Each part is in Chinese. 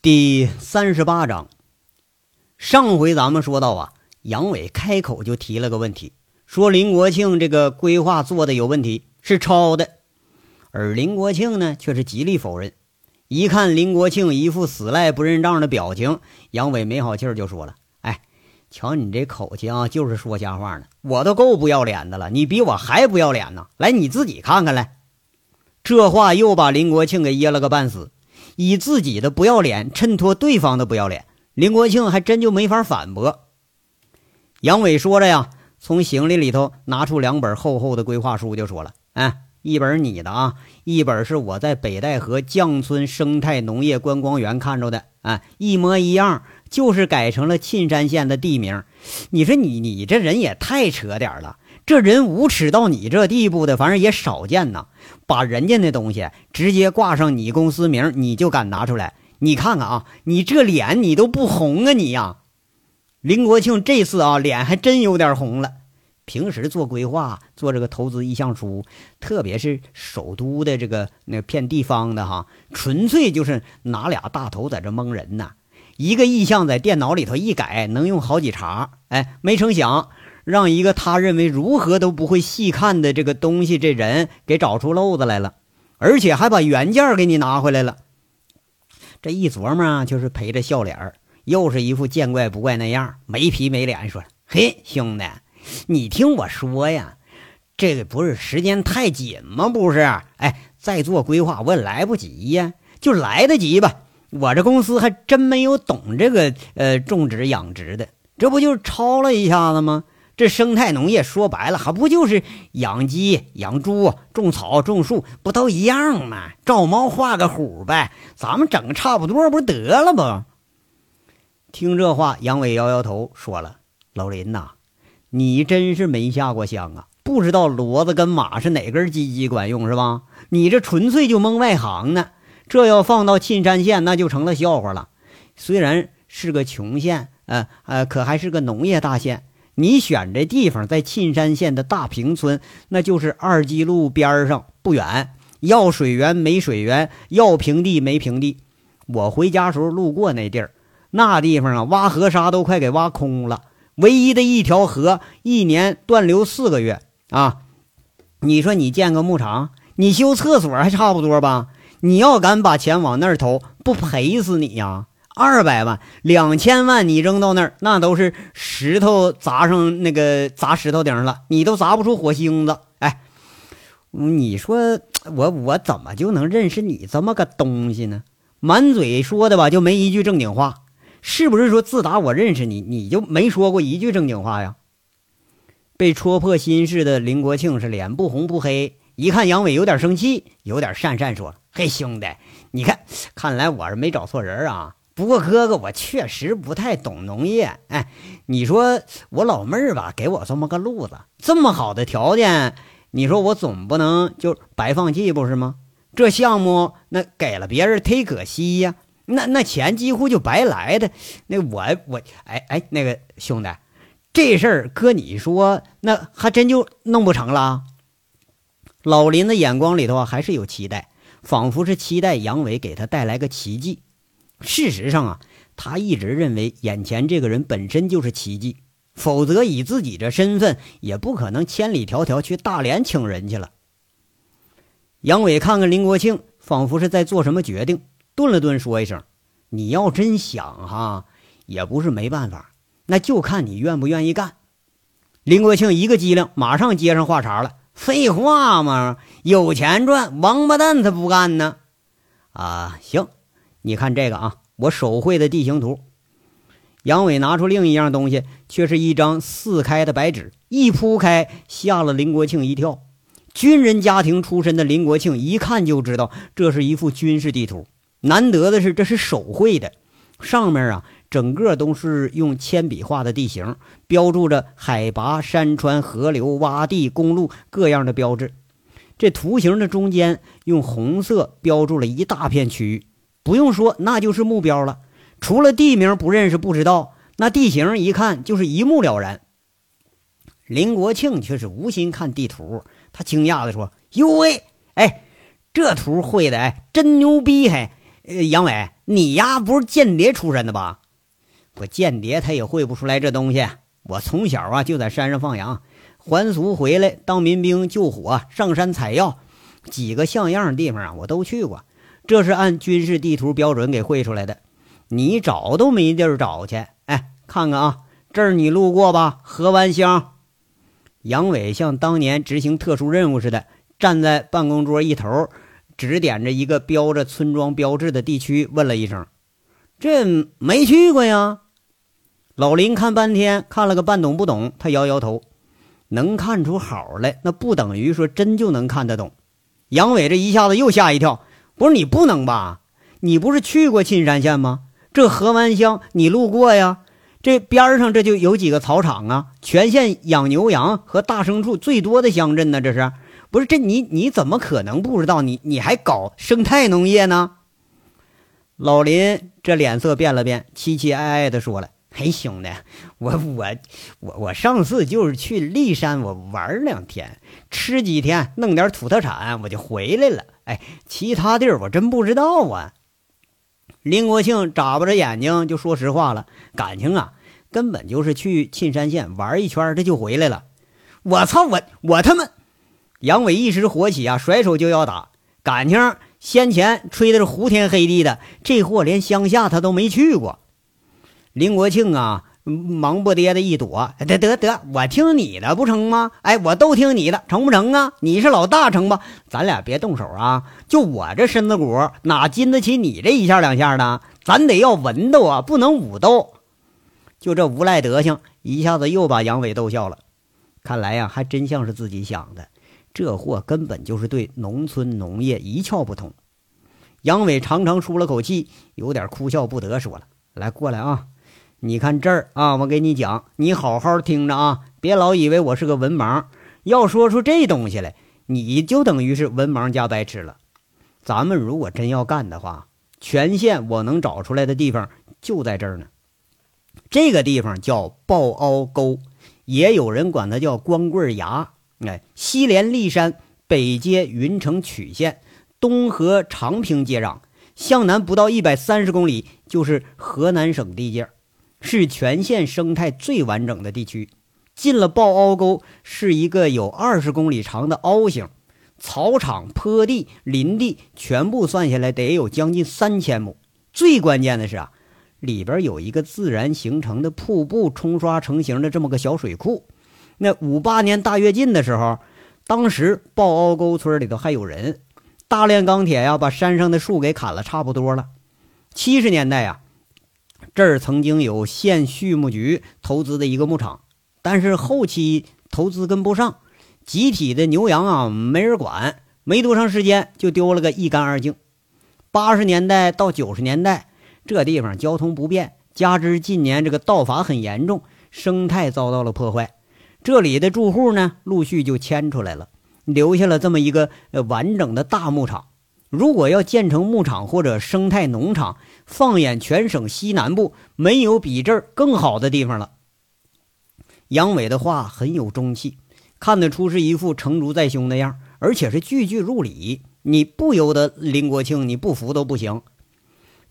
第三十八章，上回咱们说到啊，杨伟开口就提了个问题，说林国庆这个规划做的有问题，是抄的。而林国庆呢，却是极力否认。一看林国庆一副死赖不认账的表情，杨伟没好气儿就说了：“哎，瞧你这口气啊，就是说瞎话呢。我都够不要脸的了，你比我还不要脸呢。来，你自己看看来。”这话又把林国庆给噎了个半死。以自己的不要脸衬托对方的不要脸，林国庆还真就没法反驳。杨伟说着呀，从行李里头拿出两本厚厚的规划书，就说了：“哎，一本你的啊，一本是我在北戴河绛村生态农业观光园看着的，啊，一模一样，就是改成了沁山县的地名。你说你你这人也太扯点了。”这人无耻到你这地步的，反正也少见呐！把人家那东西直接挂上你公司名，你就敢拿出来？你看看啊，你这脸你都不红啊你呀！林国庆这次啊，脸还真有点红了。平时做规划、做这个投资意向书，特别是首都的这个那片地方的哈，纯粹就是拿俩大头在这蒙人呢。一个意向在电脑里头一改，能用好几茬。哎，没成想。让一个他认为如何都不会细看的这个东西，这人给找出漏子来了，而且还把原件给你拿回来了。这一琢磨，就是陪着笑脸又是一副见怪不怪那样，没皮没脸说：“嘿，兄弟，你听我说呀，这个不是时间太紧吗？不是，哎，再做规划我也来不及呀，就来得及吧。我这公司还真没有懂这个呃种植养殖的，这不就是抄了一下子吗？”这生态农业说白了，还不就是养鸡、养猪、种草、种树，不都一样吗？照猫画个虎呗，咱们整个差不多，不得了吗？听这话，杨伟摇摇头，说了：“老林呐，你真是没下过乡啊，不知道骡子跟马是哪根鸡鸡管用是吧？你这纯粹就蒙外行呢。这要放到沁山县，那就成了笑话了。虽然是个穷县，呃呃，可还是个农业大县。”你选这地方在沁山县的大坪村，那就是二基路边上不远。要水源没水源，要平地没平地。我回家时候路过那地儿，那地方啊，挖河沙都快给挖空了。唯一的一条河，一年断流四个月啊！你说你建个牧场，你修厕所还差不多吧？你要敢把钱往那儿投，不赔死你呀！二百万、两千万，你扔到那儿，那都是石头砸上那个砸石头顶上了，你都砸不出火星子。哎，你说我我怎么就能认识你这么个东西呢？满嘴说的吧，就没一句正经话，是不是说自打我认识你，你就没说过一句正经话呀？被戳破心事的林国庆是脸不红不黑，一看杨伟有点生气，有点讪讪说：“嘿，兄弟，你看，看来我是没找错人啊。”不过哥哥，我确实不太懂农业。哎，你说我老妹儿吧，给我这么个路子，这么好的条件，你说我总不能就白放弃，不是吗？这项目那给了别人忒可惜呀，那那钱几乎就白来的。那我我哎哎，那个兄弟，这事儿搁你说，那还真就弄不成了。老林的眼光里头，还是有期待，仿佛是期待杨伟给他带来个奇迹。事实上啊，他一直认为眼前这个人本身就是奇迹，否则以自己这身份也不可能千里迢迢去大连请人去了。杨伟看看林国庆，仿佛是在做什么决定，顿了顿，说一声：“你要真想哈，也不是没办法，那就看你愿不愿意干。”林国庆一个机灵，马上接上话茬了：“废话嘛，有钱赚，王八蛋才不干呢！”啊，行。你看这个啊，我手绘的地形图。杨伟拿出另一样东西，却是一张四开的白纸，一铺开，吓了林国庆一跳。军人家庭出身的林国庆一看就知道，这是一幅军事地图。难得的是，这是手绘的，上面啊，整个都是用铅笔画的地形，标注着海拔、山川、河流、洼地、公路各样的标志。这图形的中间用红色标注了一大片区域。不用说，那就是目标了。除了地名不认识、不知道，那地形一看就是一目了然。林国庆却是无心看地图，他惊讶地说：“哟喂，哎，这图绘的哎真牛逼！还，杨伟，你呀不是间谍出身的吧？我间谍他也会不出来这东西。我从小啊就在山上放羊，还俗回来当民兵救火，上山采药，几个像样的地方啊我都去过。这是按军事地图标准给绘出来的，你找都没地儿找去。哎，看看啊，这儿你路过吧？河湾乡。杨伟像当年执行特殊任务似的，站在办公桌一头，指点着一个标着村庄标志的地区，问了一声：“这没去过呀？”老林看半天，看了个半懂不懂，他摇摇头：“能看出好来，那不等于说真就能看得懂。”杨伟这一下子又吓一跳：“不是你不能吧？你不是去过沁山县吗？这河湾乡你路过呀？”这边上这就有几个草场啊，全县养牛羊和大牲畜最多的乡镇呢。这是不是这你你怎么可能不知道？你你还搞生态农业呢？老林这脸色变了变，凄凄哀哀的说了：“嘿，兄弟，我我我我上次就是去骊山，我玩两天，吃几天，弄点土特产，我就回来了。哎，其他地儿我真不知道啊。”林国庆眨巴着眼睛就说实话了，感情啊，根本就是去沁山县玩一圈，这就回来了。我操，我我他妈！杨伟一时火起啊，甩手就要打。感情先前吹的是胡天黑地的，这货连乡下他都没去过。林国庆啊。忙不迭的一躲，得得得，我听你的不成吗？哎，我都听你的，成不成啊？你是老大，成吧？咱俩别动手啊！就我这身子骨，哪经得起你这一下两下的？咱得要文斗啊，不能武斗。就这无赖德行，一下子又把杨伟逗笑了。看来呀，还真像是自己想的，这货根本就是对农村农业一窍不通。杨伟长长舒了口气，有点哭笑不得，说了：“来，过来啊！”你看这儿啊，我给你讲，你好好听着啊，别老以为我是个文盲。要说出这东西来，你就等于是文盲加白痴了。咱们如果真要干的话，全县我能找出来的地方就在这儿呢。这个地方叫抱凹沟，也有人管它叫光棍崖。哎，西连骊山，北接云城曲县，东和长平接壤，向南不到一百三十公里就是河南省地界儿。是全县生态最完整的地区。进了抱凹沟，是一个有二十公里长的凹形，草场、坡地、林地全部算下来得有将近三千亩。最关键的是啊，里边有一个自然形成的瀑布冲刷成型的这么个小水库。那五八年大跃进的时候，当时抱凹沟村里头还有人，大炼钢铁呀，把山上的树给砍了差不多了。七十年代呀。这儿曾经有县畜牧局投资的一个牧场，但是后期投资跟不上，集体的牛羊啊没人管，没多长时间就丢了个一干二净。八十年代到九十年代，这地方交通不便，加之近年这个盗伐很严重，生态遭到了破坏，这里的住户呢陆续就迁出来了，留下了这么一个完整的大牧场。如果要建成牧场或者生态农场，放眼全省西南部，没有比这儿更好的地方了。杨伟的话很有中气，看得出是一副成竹在胸的样，而且是句句入理。你不由得林国庆，你不服都不行。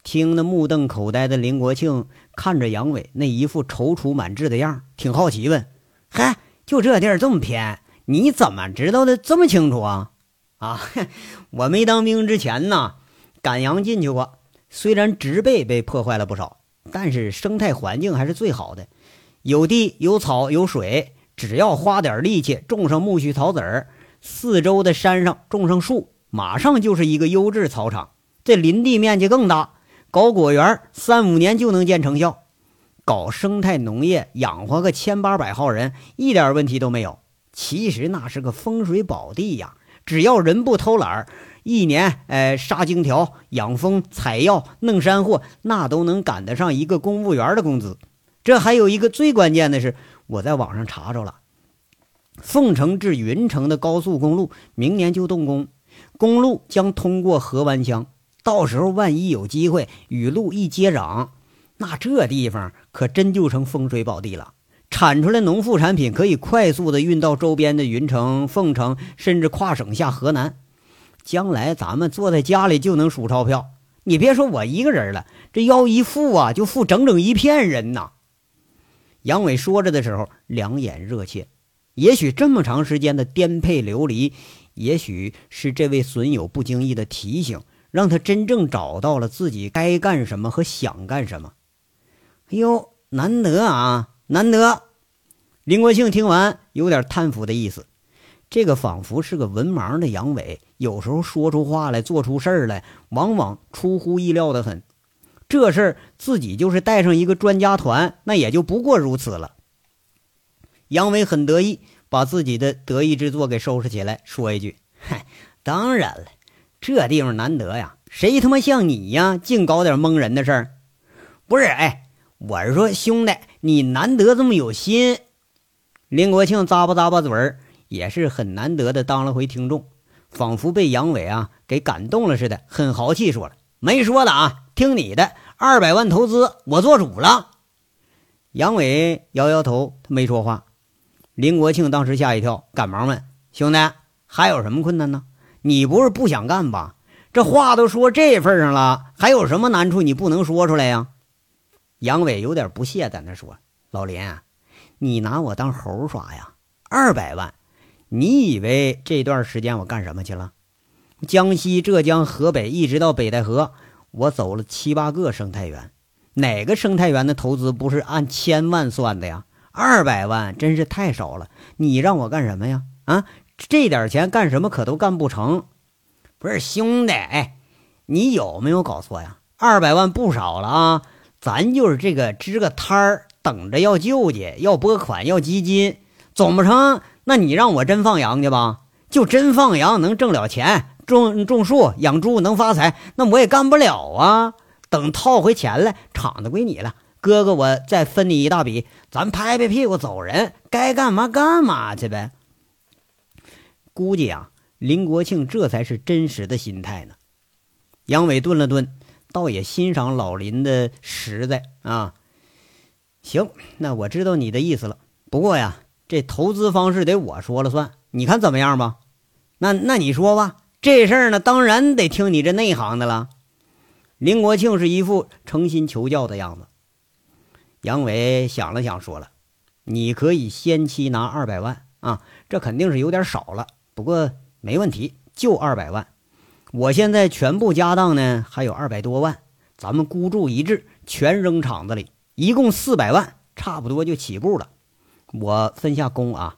听得目瞪口呆的林国庆看着杨伟那一副踌躇满志的样，挺好奇，问：“嗨，就这地儿这么偏，你怎么知道的这么清楚啊？”啊，我没当兵之前呢，赶羊进去过。虽然植被被破坏了不少，但是生态环境还是最好的，有地有草有水，只要花点力气种上苜蓿草籽儿，四周的山上种上树，马上就是一个优质草场。这林地面积更大，搞果园三五年就能见成效。搞生态农业养活个千八百号人，一点问题都没有。其实那是个风水宝地呀。只要人不偷懒儿，一年哎杀荆条、养蜂、采药、弄山货，那都能赶得上一个公务员的工资。这还有一个最关键的是，我在网上查着了，凤城至云城的高速公路明年就动工，公路将通过河湾乡。到时候万一有机会与路一接壤，那这地方可真就成风水宝地了。产出来农副产品可以快速的运到周边的云城、凤城，甚至跨省下河南。将来咱们坐在家里就能数钞票。你别说我一个人了，这要一富啊，就富整整一片人呐。杨伟说着的时候，两眼热切。也许这么长时间的颠沛流离，也许是这位损友不经意的提醒，让他真正找到了自己该干什么和想干什么。哎呦，难得啊，难得！林国庆听完，有点叹服的意思。这个仿佛是个文盲的杨伟，有时候说出话来、做出事儿来，往往出乎意料的很。这事儿自己就是带上一个专家团，那也就不过如此了。杨伟很得意，把自己的得意之作给收拾起来，说一句：“嗨，当然了，这地方难得呀，谁他妈像你呀，净搞点蒙人的事儿？不是？哎，我是说，兄弟，你难得这么有心。”林国庆咂巴咂巴嘴儿，也是很难得的当了回听众，仿佛被杨伟啊给感动了似的，很豪气说了：“没说的啊，听你的，二百万投资，我做主了。”杨伟摇摇头，他没说话。林国庆当时吓一跳，赶忙问：“兄弟，还有什么困难呢？你不是不想干吧？这话都说这份上了，还有什么难处你不能说出来呀？”杨伟有点不屑，在那说：“老林，你拿我当猴耍呀？二百万，你以为这段时间我干什么去了？江西、浙江、河北，一直到北戴河，我走了七八个生态园，哪个生态园的投资不是按千万算的呀？”二百万真是太少了，你让我干什么呀？啊，这点钱干什么可都干不成。不是兄弟，哎，你有没有搞错呀？二百万不少了啊，咱就是这个支个摊儿，等着要救济、要拨款、要基金，总不成？那你让我真放羊去吧？就真放羊能挣了钱，种种树、养猪能发财，那我也干不了啊。等套回钱来，厂子归你了。哥哥，我再分你一大笔，咱拍拍屁股走人，该干嘛干嘛去呗。估计啊，林国庆这才是真实的心态呢。杨伟顿了顿，倒也欣赏老林的实在啊。行，那我知道你的意思了。不过呀，这投资方式得我说了算，你看怎么样吧？那那你说吧，这事儿呢，当然得听你这内行的了。林国庆是一副诚心求教的样子。杨伟想了想，说了：“你可以先期拿二百万啊，这肯定是有点少了，不过没问题，就二百万。我现在全部家当呢还有二百多万，咱们孤注一掷，全扔厂子里，一共四百万，差不多就起步了。我分下工啊，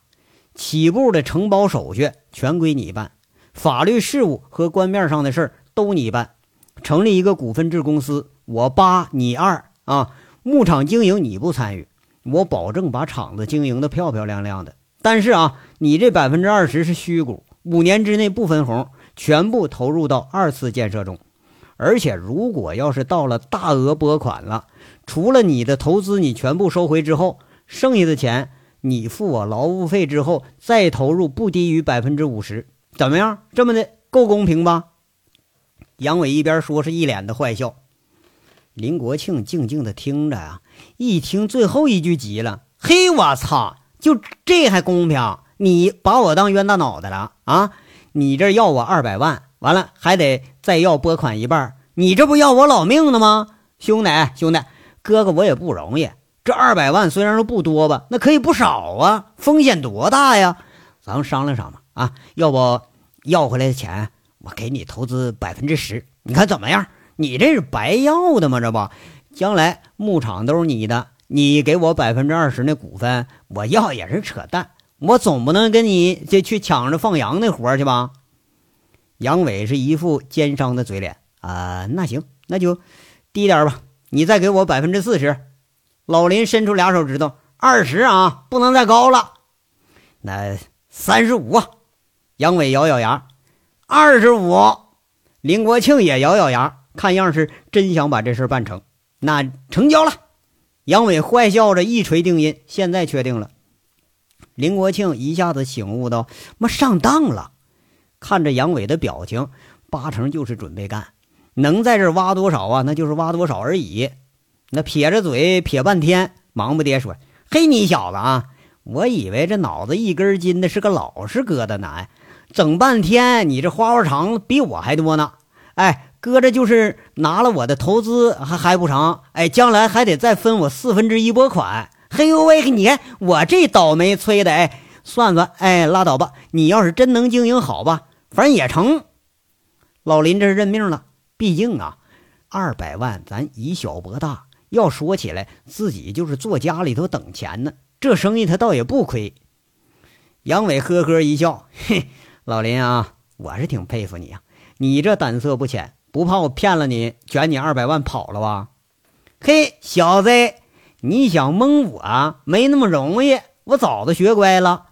起步的承包手续全归你办，法律事务和官面上的事都你办，成立一个股份制公司，我八你二啊。”牧场经营你不参与，我保证把厂子经营的漂漂亮亮的。但是啊，你这百分之二十是虚股，五年之内不分红，全部投入到二次建设中。而且，如果要是到了大额拨款了，除了你的投资你全部收回之后，剩下的钱你付我劳务费之后再投入不低于百分之五十，怎么样？这么的够公平吧？杨伟一边说，是一脸的坏笑。林国庆静静的听着啊，一听最后一句急了：“嘿，我操！就这还公平？你把我当冤大脑袋了啊？你这要我二百万，完了还得再要拨款一半，你这不要我老命呢吗？兄弟，兄弟，哥哥我也不容易。这二百万虽然说不多吧，那可以不少啊。风险多大呀？咱们商量商量啊，要不要回来的钱，我给你投资百分之十，你看怎么样？”你这是白要的吗？这不，将来牧场都是你的，你给我百分之二十那股份，我要也是扯淡。我总不能跟你这去抢着放羊那活去吧？杨伟是一副奸商的嘴脸啊，那行，那就低点吧，你再给我百分之四十。老林伸出俩手指头，二十啊，不能再高了。那三十五，杨伟咬咬牙，二十五。林国庆也咬咬牙。看样是真想把这事办成，那成交了。杨伟坏笑着一锤定音，现在确定了。林国庆一下子醒悟到，妈上当了。看着杨伟的表情，八成就是准备干，能在这挖多少啊？那就是挖多少而已。那撇着嘴撇半天，忙不迭说：“嘿，你小子啊，我以为这脑子一根筋的是个老实疙瘩呢，整半天你这花花肠子比我还多呢。”哎。哥这就是拿了我的投资还还不成？哎，将来还得再分我四分之一拨款。嘿呦喂，你看我这倒霉催的，哎，算算，哎，拉倒吧。你要是真能经营好吧，反正也成。老林这是认命了，毕竟啊，二百万咱以小博大。要说起来，自己就是坐家里头等钱呢，这生意他倒也不亏。杨伟呵呵一笑，嘿，老林啊，我是挺佩服你啊，你这胆色不浅。不怕我骗了你，卷你二百万跑了吧？嘿，小子，你想蒙我没那么容易。我早都学乖了。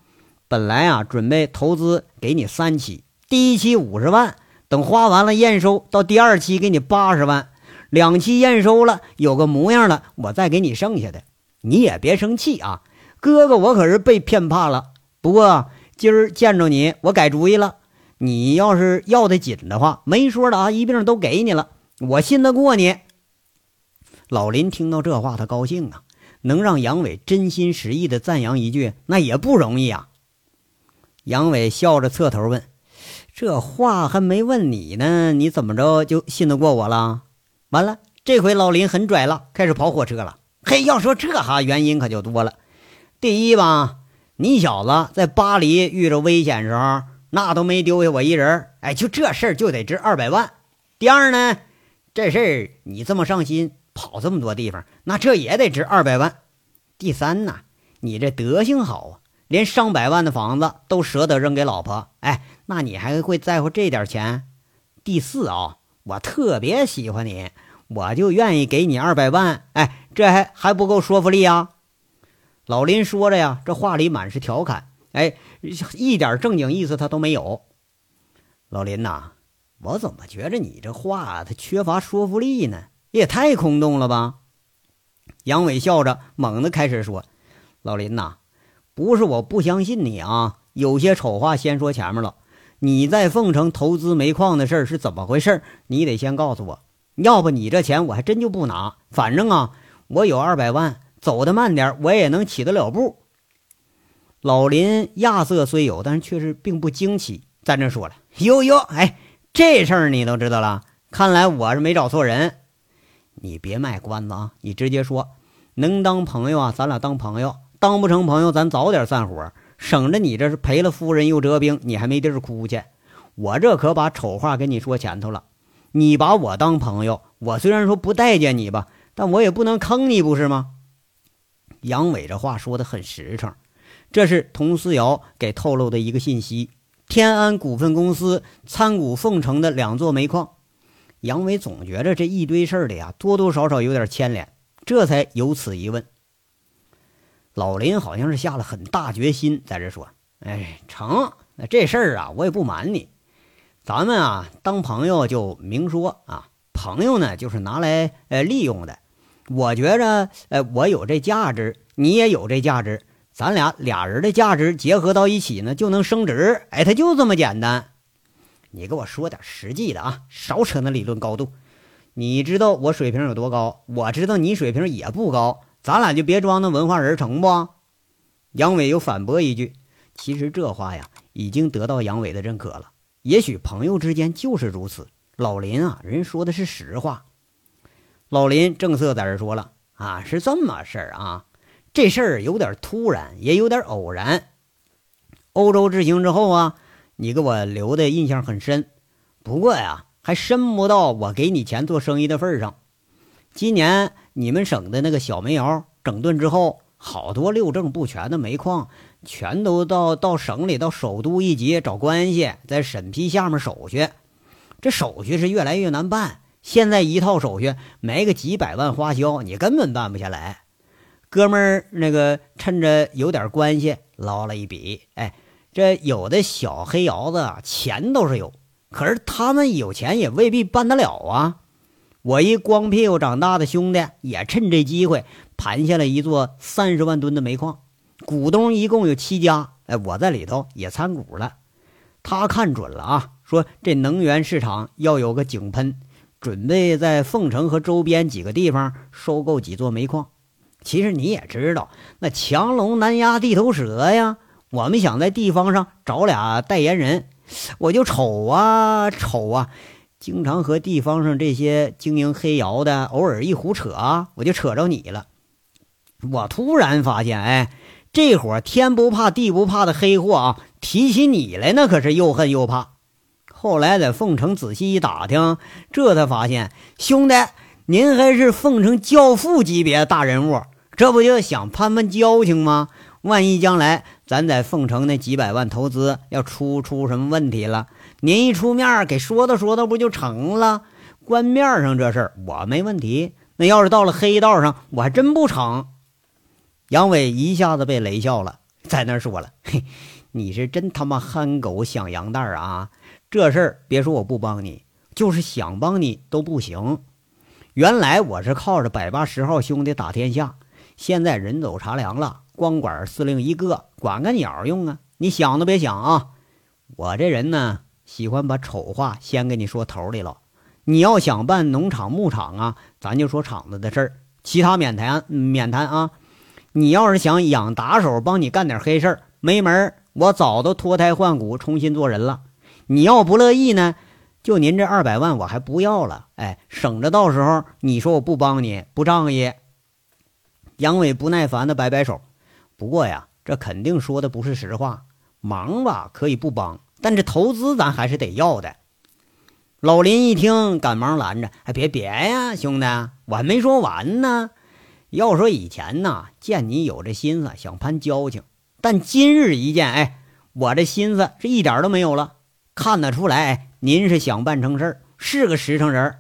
本来啊，准备投资给你三期，第一期五十万，等花完了验收，到第二期给你八十万，两期验收了有个模样了，我再给你剩下的。你也别生气啊，哥哥，我可是被骗怕了。不过今儿见着你，我改主意了。你要是要的紧的话，没说的啊，一并都给你了，我信得过你。老林听到这话，他高兴啊，能让杨伟真心实意的赞扬一句，那也不容易啊。杨伟笑着侧头问：“这话还没问你呢，你怎么着就信得过我了？”完了，这回老林很拽了，开始跑火车了。嘿，要说这哈原因可就多了。第一吧，你小子在巴黎遇着危险时候。那都没丢下我一人哎，就这事儿就得值二百万。第二呢，这事儿你这么上心，跑这么多地方，那这也得值二百万。第三呢，你这德行好啊，连上百万的房子都舍得扔给老婆，哎，那你还会在乎这点钱？第四啊，我特别喜欢你，我就愿意给你二百万。哎，这还还不够说服力啊？老林说着呀，这话里满是调侃。哎。一点正经意思他都没有，老林呐，我怎么觉着你这话他缺乏说服力呢？也太空洞了吧！杨伟笑着猛地开始说：“老林呐，不是我不相信你啊，有些丑话先说前面了。你在凤城投资煤矿的事是怎么回事？你得先告诉我，要不你这钱我还真就不拿。反正啊，我有二百万，走得慢点我也能起得了步。”老林亚瑟虽有，但是却是并不惊奇，在那说了：“哟哟，哎，这事儿你都知道了，看来我是没找错人。你别卖关子啊，你直接说，能当朋友啊，咱俩当朋友；当不成朋友，咱早点散伙，省着你这是赔了夫人又折兵，你还没地儿哭去。我这可把丑话跟你说前头了，你把我当朋友，我虽然说不待见你吧，但我也不能坑你，不是吗？”杨伟这话说的很实诚。这是佟思瑶给透露的一个信息：天安股份公司参股凤城的两座煤矿。杨伟总觉着这一堆事儿里啊，多多少少有点牵连，这才有此一问。老林好像是下了很大决心，在这说：“哎，成，那这事儿啊，我也不瞒你，咱们啊当朋友就明说啊，朋友呢就是拿来呃利用的。我觉着，呃，我有这价值，你也有这价值。”咱俩俩人的价值结合到一起呢，就能升值。哎，他就这么简单。你给我说点实际的啊，少扯那理论高度。你知道我水平有多高，我知道你水平也不高，咱俩就别装那文化人，成不？杨伟又反驳一句：“其实这话呀，已经得到杨伟的认可了。也许朋友之间就是如此。老林啊，人说的是实话。”老林正色在这说了：“啊，是这么事儿啊。”这事儿有点突然，也有点偶然。欧洲之行之后啊，你给我留的印象很深。不过呀，还深不到我给你钱做生意的份上。今年你们省的那个小煤窑整顿之后，好多六证不全的煤矿，全都到到省里、到首都一级找关系，在审批下面手续。这手续是越来越难办。现在一套手续没个几百万花销，你根本办不下来。哥们儿，那个趁着有点关系捞了一笔，哎，这有的小黑窑子啊钱都是有，可是他们有钱也未必办得了啊。我一光屁股长大的兄弟也趁这机会盘下了一座三十万吨的煤矿，股东一共有七家，哎，我在里头也参股了。他看准了啊，说这能源市场要有个井喷，准备在凤城和周边几个地方收购几座煤矿。其实你也知道，那强龙难压地头蛇呀。我们想在地方上找俩代言人，我就瞅啊瞅啊，经常和地方上这些经营黑窑的偶尔一胡扯啊，我就扯着你了。我突然发现，哎，这伙天不怕地不怕的黑货啊，提起你来那可是又恨又怕。后来在凤城仔细一打听，这才发现，兄弟，您还是凤城教父级别的大人物，这不就想攀攀交情吗？万一将来咱在凤城那几百万投资要出出什么问题了，您一出面给说道说道，不就成了？官面上这事儿我没问题，那要是到了黑道上，我还真不成。杨伟一下子被雷笑了，在那说了：“嘿，你是真他妈憨狗想羊蛋啊！这事儿别说我不帮你，就是想帮你都不行。原来我是靠着百八十号兄弟打天下，现在人走茶凉了，光管司令一个，管个鸟用啊！你想都别想啊！我这人呢，喜欢把丑话先给你说头里了。你要想办农场、牧场啊，咱就说厂子的事儿，其他免谈，免谈啊！”你要是想养打手帮你干点黑事儿，没门我早都脱胎换骨，重新做人了。你要不乐意呢，就您这二百万我还不要了。哎，省着到时候你说我不帮你不仗义。杨伟不耐烦的摆摆手。不过呀，这肯定说的不是实话。忙吧可以不帮，但这投资咱还是得要的。老林一听，赶忙拦着：“哎，别别呀，兄弟，我还没说完呢。”要说以前呢，见你有这心思想攀交情，但今日一见，哎，我这心思是一点都没有了。看得出来，您是想办成事儿，是个实诚人。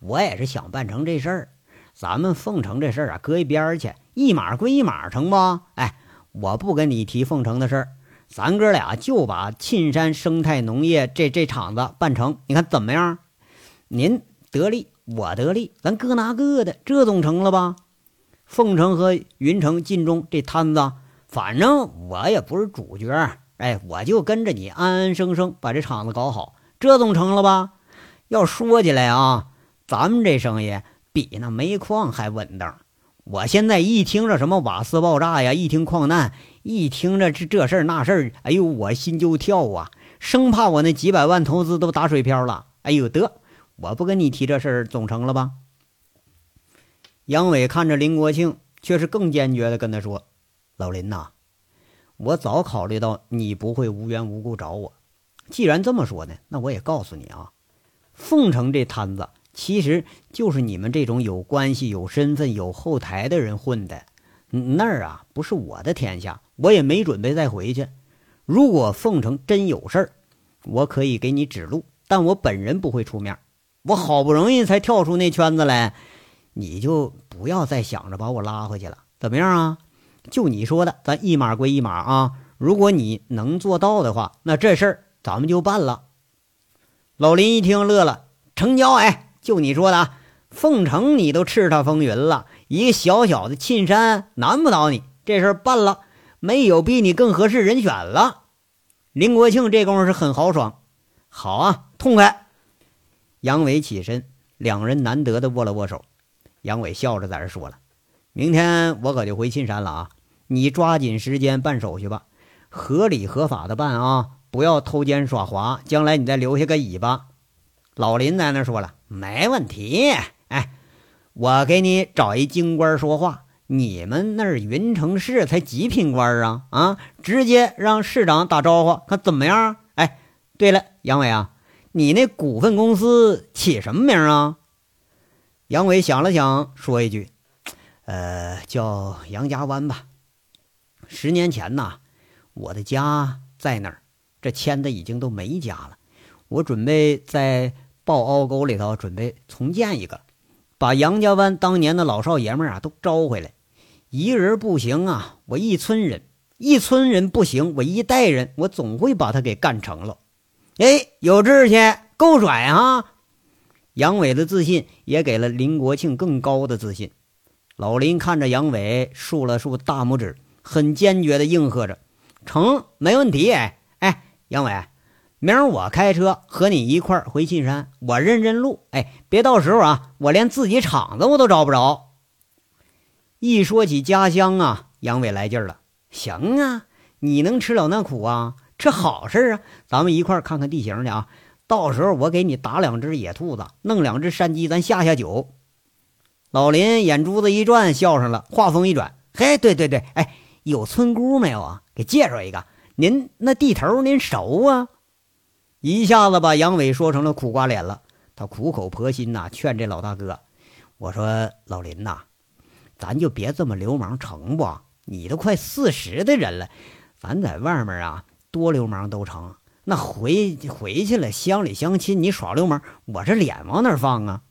我也是想办成这事儿。咱们奉承这事儿啊，搁一边儿去，一码归一码，成不？哎，我不跟你提凤城的事儿，咱哥俩就把沁山生态农业这这厂子办成，你看怎么样？您得利，我得利，咱各拿各的，这总成了吧？凤城和云城、晋中这摊子，反正我也不是主角，哎，我就跟着你安安生生把这厂子搞好，这总成了吧？要说起来啊，咱们这生意比那煤矿还稳当。我现在一听着什么瓦斯爆炸呀，一听矿难，一听着这这事儿那事儿，哎呦，我心就跳啊，生怕我那几百万投资都打水漂了。哎呦，得，我不跟你提这事儿，总成了吧？杨伟看着林国庆，却是更坚决地跟他说：“老林呐，我早考虑到你不会无缘无故找我。既然这么说呢，那我也告诉你啊，凤城这摊子其实就是你们这种有关系、有身份、有后台的人混的。那儿啊，不是我的天下，我也没准备再回去。如果凤城真有事儿，我可以给你指路，但我本人不会出面。我好不容易才跳出那圈子来。”你就不要再想着把我拉回去了，怎么样啊？就你说的，咱一码归一码啊。如果你能做到的话，那这事儿咱们就办了。老林一听乐了，成交！哎，就你说的啊，凤城你都叱咤风云了，一个小小的沁山难不倒你。这事儿办了，没有比你更合适人选了。林国庆这功夫是很豪爽，好啊，痛快。杨伟起身，两人难得的握了握手。杨伟笑着在这说了：“明天我可就回沁山了啊！你抓紧时间办手续吧，合理合法的办啊，不要偷奸耍滑，将来你再留下个尾巴。”老林在那说了：“没问题，哎，我给你找一京官说话。你们那儿云城市才几品官啊啊！直接让市长打招呼，看怎么样？哎，对了，杨伟啊，你那股份公司起什么名啊？”杨伟想了想，说一句：“呃，叫杨家湾吧。十年前呐，我的家在那儿，这迁的已经都没家了。我准备在抱凹沟里头准备重建一个，把杨家湾当年的老少爷们啊都招回来。一人不行啊，我一村人；一村人不行，我一代人，我总会把他给干成了。哎，有志气，够拽啊！”杨伟的自信也给了林国庆更高的自信。老林看着杨伟，竖了竖大拇指，很坚决地应和着：“成，没问题。”哎，杨伟，明儿我开车和你一块儿回沁山，我认认路。哎，别到时候啊，我连自己厂子我都找不着。一说起家乡啊，杨伟来劲儿了。行啊，你能吃了那苦啊？这好事啊，咱们一块儿看看地形去啊。到时候我给你打两只野兔子，弄两只山鸡，咱下下酒。老林眼珠子一转，笑上了，话锋一转：“嘿，对对对，哎，有村姑没有啊？给介绍一个。您那地头您熟啊？”一下子把杨伟说成了苦瓜脸了。他苦口婆心呐，劝这老大哥：“我说老林呐，咱就别这么流氓，成不？你都快四十的人了，咱在外面啊，多流氓都成。”那回回去了，乡里乡亲，你耍流氓，我这脸往哪放啊？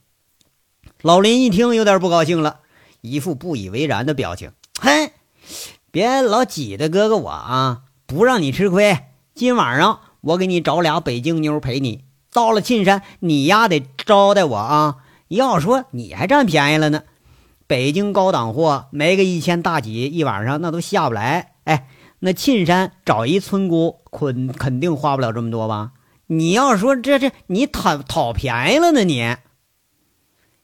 老林一听，有点不高兴了，一副不以为然的表情。嘿，别老挤兑哥哥我啊，不让你吃亏。今晚上我给你找俩北京妞陪你，到了沁山，你丫得招待我啊。要说你还占便宜了呢，北京高档货没个一千大几一晚上，那都下不来。哎。那沁山找一村姑，肯肯定花不了这么多吧？你要说这这，你讨讨便宜了呢？你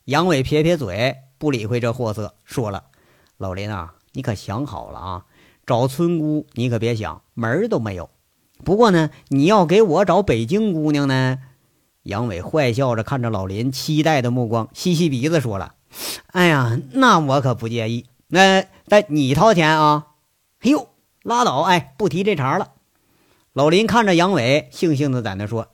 杨伟撇撇嘴，不理会这货色，说了：“老林啊，你可想好了啊？找村姑你可别想，门儿都没有。不过呢，你要给我找北京姑娘呢？”杨伟坏笑着看着老林期待的目光，吸吸鼻子说了：“哎呀，那我可不介意。那但你掏钱啊？哎呦！”拉倒，哎，不提这茬了。老林看着杨伟，悻悻的在那说：“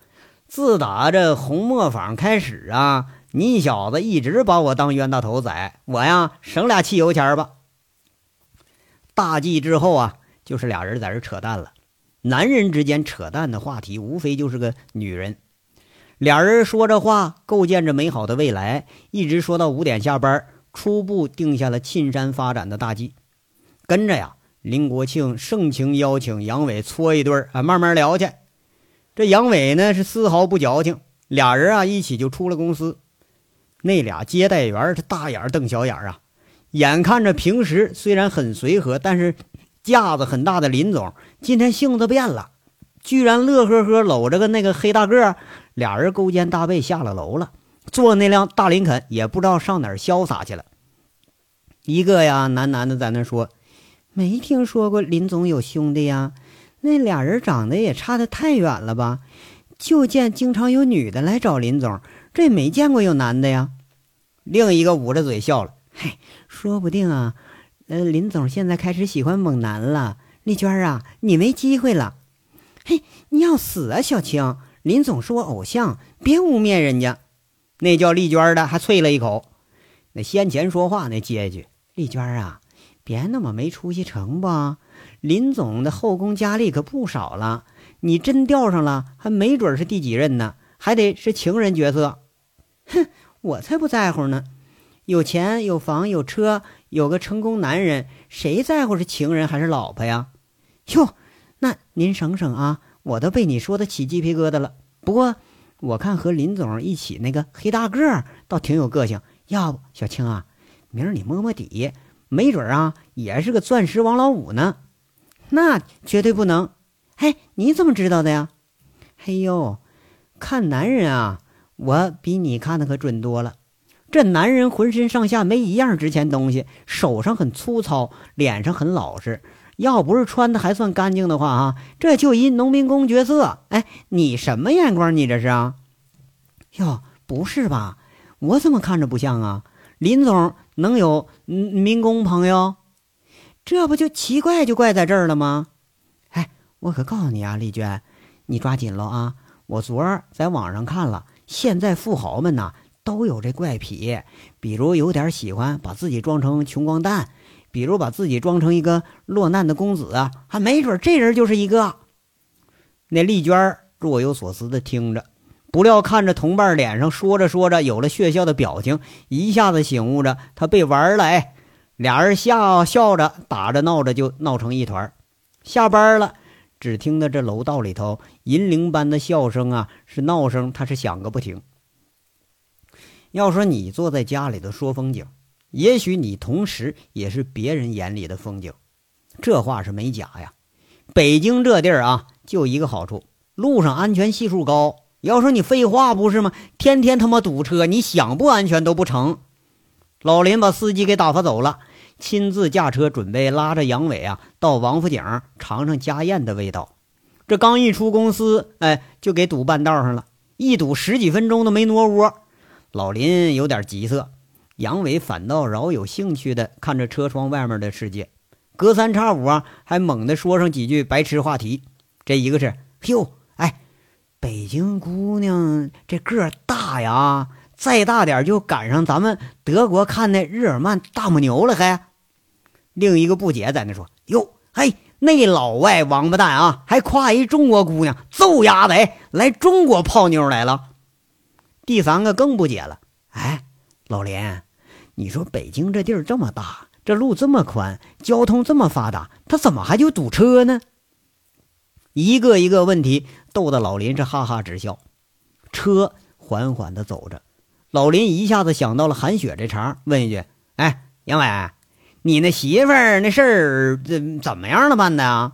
自打这红磨坊开始啊，你小子一直把我当冤大头宰，我呀省俩汽油钱吧。”大忌之后啊，就是俩人在这扯淡了。男人之间扯淡的话题，无非就是个女人。俩人说着话，构建着美好的未来，一直说到五点下班，初步定下了沁山发展的大计。跟着呀。林国庆盛情邀请杨伟搓一顿啊，慢慢聊去。这杨伟呢是丝毫不矫情，俩人啊一起就出了公司。那俩接待员是大眼瞪小眼啊，眼看着平时虽然很随和，但是架子很大的林总今天性子变了，居然乐呵呵搂着个那个黑大个，俩人勾肩搭背下了楼了，坐那辆大林肯也不知道上哪儿潇洒去了。一个呀喃喃的在那说。没听说过林总有兄弟呀，那俩人长得也差得太远了吧？就见经常有女的来找林总，这也没见过有男的呀。另一个捂着嘴笑了，嘿，说不定啊，呃，林总现在开始喜欢猛男了。丽娟啊，你没机会了。嘿，你要死啊，小青！林总是我偶像，别污蔑人家。那叫丽娟的还啐了一口。那先前说话那接一句，丽娟啊。别那么没出息，成不？林总的后宫佳丽可不少了，你真钓上了，还没准是第几任呢，还得是情人角色。哼，我才不在乎呢！有钱有房有车，有个成功男人，谁在乎是情人还是老婆呀？哟，那您省省啊，我都被你说的起鸡皮疙瘩了。不过我看和林总一起那个黑大个倒挺有个性，要不小青啊，明儿你摸摸底。没准啊，也是个钻石王老五呢，那绝对不能。哎，你怎么知道的呀？嘿呦，看男人啊，我比你看的可准多了。这男人浑身上下没一样值钱东西，手上很粗糙，脸上很老实。要不是穿的还算干净的话啊，这就一农民工角色。哎，你什么眼光？你这是啊？哟，不是吧？我怎么看着不像啊？林总能有民工朋友，这不就奇怪就怪在这儿了吗？哎，我可告诉你啊，丽娟，你抓紧了啊！我昨儿在网上看了，现在富豪们呐都有这怪癖，比如有点喜欢把自己装成穷光蛋，比如把自己装成一个落难的公子啊，还没准这人就是一个。那丽娟若有所思的听着。不料看着同伴脸上说着说着有了血笑的表情，一下子醒悟着他被玩了。哎，俩人笑笑着打着闹着就闹成一团。下班了，只听得这楼道里头银铃般的笑声啊，是闹声，他是响个不停。要说你坐在家里头说风景，也许你同时也是别人眼里的风景，这话是没假呀。北京这地儿啊，就一个好处，路上安全系数高。要说你废话不是吗？天天他妈堵车，你想不安全都不成。老林把司机给打发走了，亲自驾车准备拉着杨伟啊到王府井尝尝家宴的味道。这刚一出公司，哎，就给堵半道上了。一堵十几分钟都没挪窝。老林有点急色，杨伟反倒饶有兴趣的看着车窗外面的世界，隔三差五啊还猛地说上几句白痴话题。这一个是，哟，哎，北京姑娘这个大呀，再大点就赶上咱们德国看那日耳曼大母牛了，还。另一个不解在那说，哟，嘿。那老外王八蛋啊，还夸一中国姑娘，揍丫的！来中国泡妞来了。第三个更不解了，哎，老林，你说北京这地儿这么大，这路这么宽，交通这么发达，他怎么还就堵车呢？一个一个问题逗得老林是哈哈直笑。车缓缓地走着，老林一下子想到了韩雪这茬，问一句：“哎，杨伟。”你那媳妇儿那事儿怎怎么样了办的啊？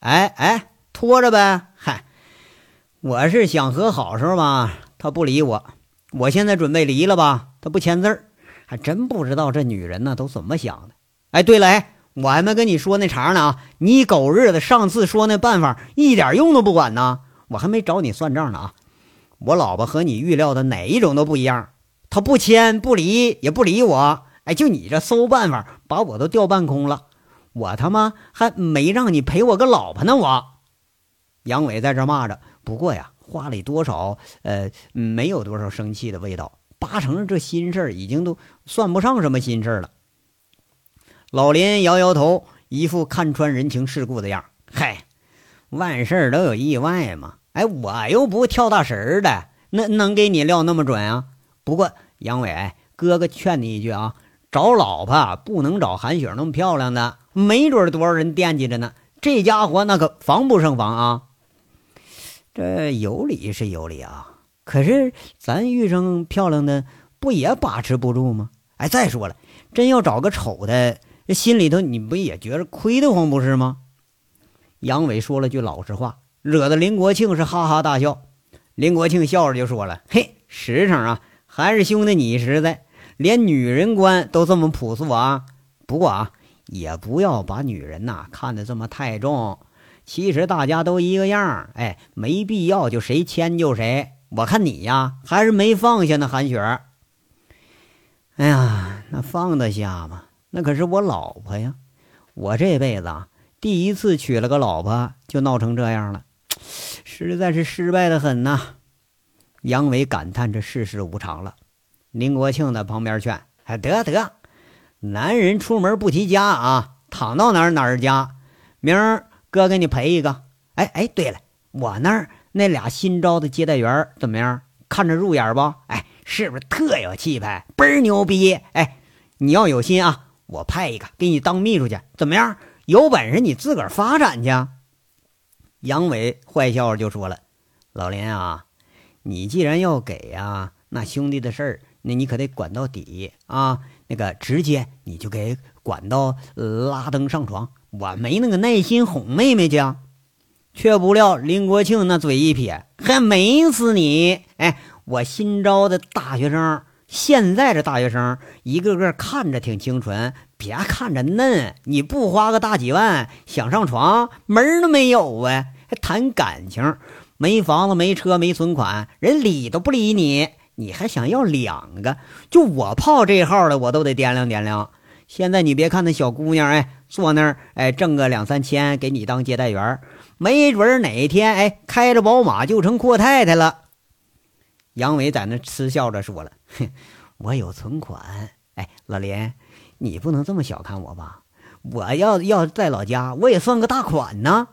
哎哎，拖着呗。嗨，我是想和好时候吧，他不理我。我现在准备离了吧，他不签字儿。还真不知道这女人呢都怎么想的。哎，对了，哎，我还没跟你说那茬呢啊！你狗日的，上次说那办法一点用都不管呢。我还没找你算账呢啊！我老婆和你预料的哪一种都不一样，她不签不离也不理我。哎，就你这馊办法，把我都调半空了。我他妈还没让你陪我个老婆呢！我杨伟在这骂着，不过呀，话里多少呃没有多少生气的味道，八成这心事儿已经都算不上什么心事儿了。老林摇摇头，一副看穿人情世故的样嗨，万事都有意外嘛。哎，我又不跳大神儿的，那能给你撂那么准啊？不过杨伟，哥哥劝你一句啊。找老婆不能找韩雪那么漂亮的，没准多少人惦记着呢。这家伙那可防不胜防啊！这有理是有理啊，可是咱遇上漂亮的，不也把持不住吗？哎，再说了，真要找个丑的，这心里头你不也觉着亏得慌不是吗？杨伟说了句老实话，惹得林国庆是哈哈大笑。林国庆笑着就说了：“嘿，实诚啊，还是兄弟你实在。”连女人观都这么朴素啊！不过啊，也不要把女人呐看得这么太重。其实大家都一个样哎，没必要就谁迁就谁。我看你呀，还是没放下呢，韩雪。哎呀，那放得下吗？那可是我老婆呀！我这辈子啊，第一次娶了个老婆就闹成这样了，实在是失败的很呐。杨伟感叹：这世事无常了。林国庆在旁边劝：“哎，得得，男人出门不提家啊，躺到哪儿哪儿家。明儿哥给你赔一个。哎哎，对了，我那儿那俩新招的接待员怎么样？看着入眼不？哎，是不是特有气派，倍儿牛逼？哎，你要有心啊，我派一个给你当秘书去，怎么样？有本事你自个儿发展去。”杨伟坏笑着就说了：“老林啊，你既然要给呀，那兄弟的事儿。”那你可得管到底啊！那个直接你就给管到拉登上床，我没那个耐心哄妹妹去。却不料林国庆那嘴一撇，还美死你！哎，我新招的大学生，现在这大学生一个个看着挺清纯，别看着嫩，你不花个大几万想上床门都没有啊！还谈感情，没房子没车没存款，人理都不理你。你还想要两个？就我泡这号的，我都得掂量掂量。现在你别看那小姑娘，哎，坐那儿，哎，挣个两三千，给你当接待员，没准哪天，哎，开着宝马就成阔太太了。杨伟在那嗤笑着说了：“哼，我有存款。哎，老林，你不能这么小看我吧？我要要在老家，我也算个大款呢。”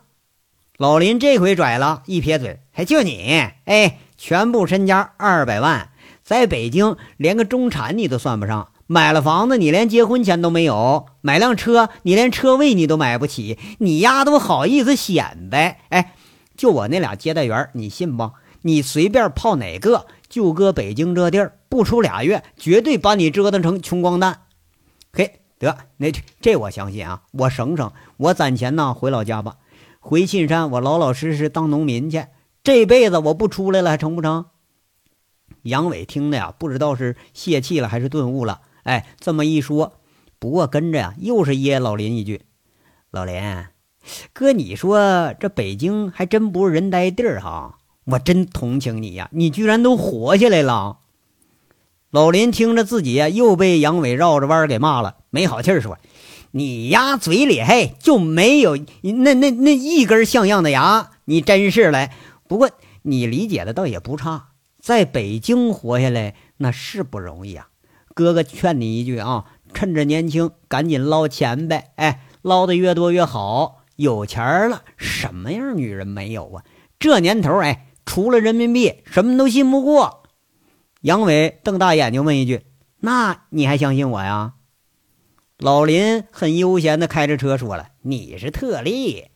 老林这回拽了一撇嘴：“还就你，哎。”全部身家二百万，在北京连个中产你都算不上。买了房子，你连结婚钱都没有；买辆车，你连车位你都买不起。你丫都好意思显摆？哎，就我那俩接待员，你信不？你随便泡哪个，就搁北京这地儿，不出俩月，绝对把你折腾成穷光蛋。嘿，得，那这我相信啊。我省省，我攒钱呢，回老家吧。回沁山，我老老实实当农民去。这辈子我不出来了，还成不成？杨伟听的呀，不知道是泄气了还是顿悟了。哎，这么一说，不过跟着呀，又是噎老林一句：“老林，哥，你说这北京还真不是人呆地儿哈。我真同情你呀！你居然都活下来了。老林听着自己又被杨伟绕着弯给骂了，没好气儿说：“你丫嘴里嘿就没有那那那一根像样的牙，你真是来。不过你理解的倒也不差，在北京活下来那是不容易啊。哥哥劝你一句啊，趁着年轻赶紧捞钱呗，哎，捞的越多越好。有钱了，什么样女人没有啊？这年头，哎，除了人民币，什么都信不过。”杨伟瞪大眼睛问一句：“那你还相信我呀？”老林很悠闲的开着车说了：“你是特例，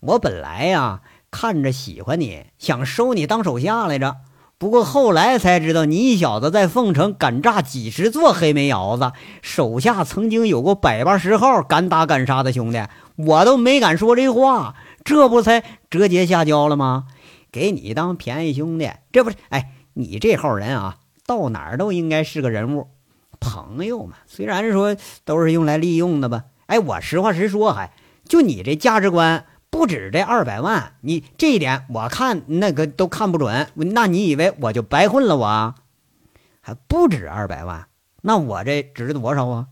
我本来呀看着喜欢你，想收你当手下来着。不过后来才知道，你小子在凤城敢炸几十座黑煤窑子，手下曾经有过百八十号敢打敢杀的兄弟，我都没敢说这话，这不才折节下交了吗？给你当便宜兄弟，这不是？哎，你这号人啊！”到哪儿都应该是个人物，朋友嘛，虽然说都是用来利用的吧。哎，我实话实说，还就你这价值观不止这二百万，你这一点我看那个都看不准。那你以为我就白混了？我还不止二百万，那我这值多少啊？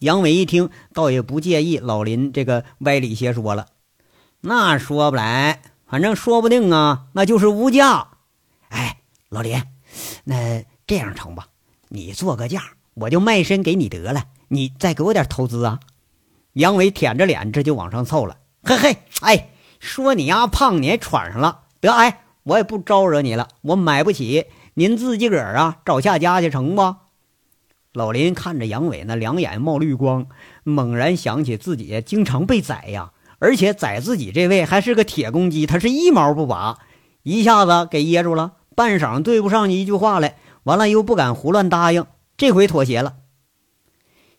杨伟一听，倒也不介意老林这个歪理邪说了。那说不来，反正说不定啊，那就是无价。哎，老林。那这样成吧？你做个价，我就卖身给你得了。你再给我点投资啊！杨伟舔着脸，这就往上凑了。嘿嘿，哎，说你丫胖，你还喘上了。得，哎，我也不招惹你了。我买不起，您自己个儿啊找下家去成不？老林看着杨伟那两眼冒绿光，猛然想起自己经常被宰呀，而且宰自己这位还是个铁公鸡，他是一毛不拔，一下子给噎住了。半晌对不上一句话来，完了又不敢胡乱答应，这回妥协了。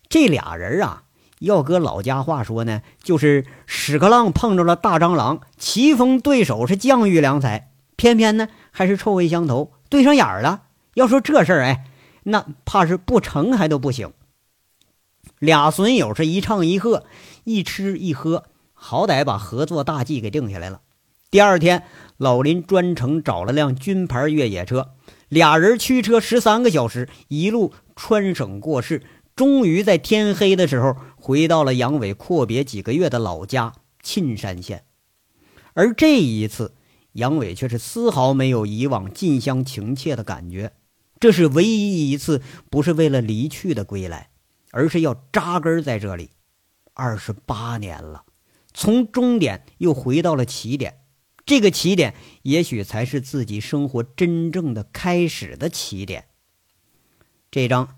这俩人啊，要搁老家话说呢，就是屎壳郎碰着了大蟑螂，棋逢对手是将遇良才，偏偏呢还是臭味相投，对上眼了。要说这事儿，哎，那怕是不成还都不行。俩损友是一唱一和，一吃一喝，好歹把合作大计给定下来了。第二天。老林专程找了辆军牌越野车，俩人驱车十三个小时，一路穿省过市，终于在天黑的时候回到了杨伟阔别几个月的老家沁山县。而这一次，杨伟却是丝毫没有以往近乡情怯的感觉，这是唯一一次不是为了离去的归来，而是要扎根在这里。二十八年了，从终点又回到了起点。这个起点，也许才是自己生活真正的开始的起点。这章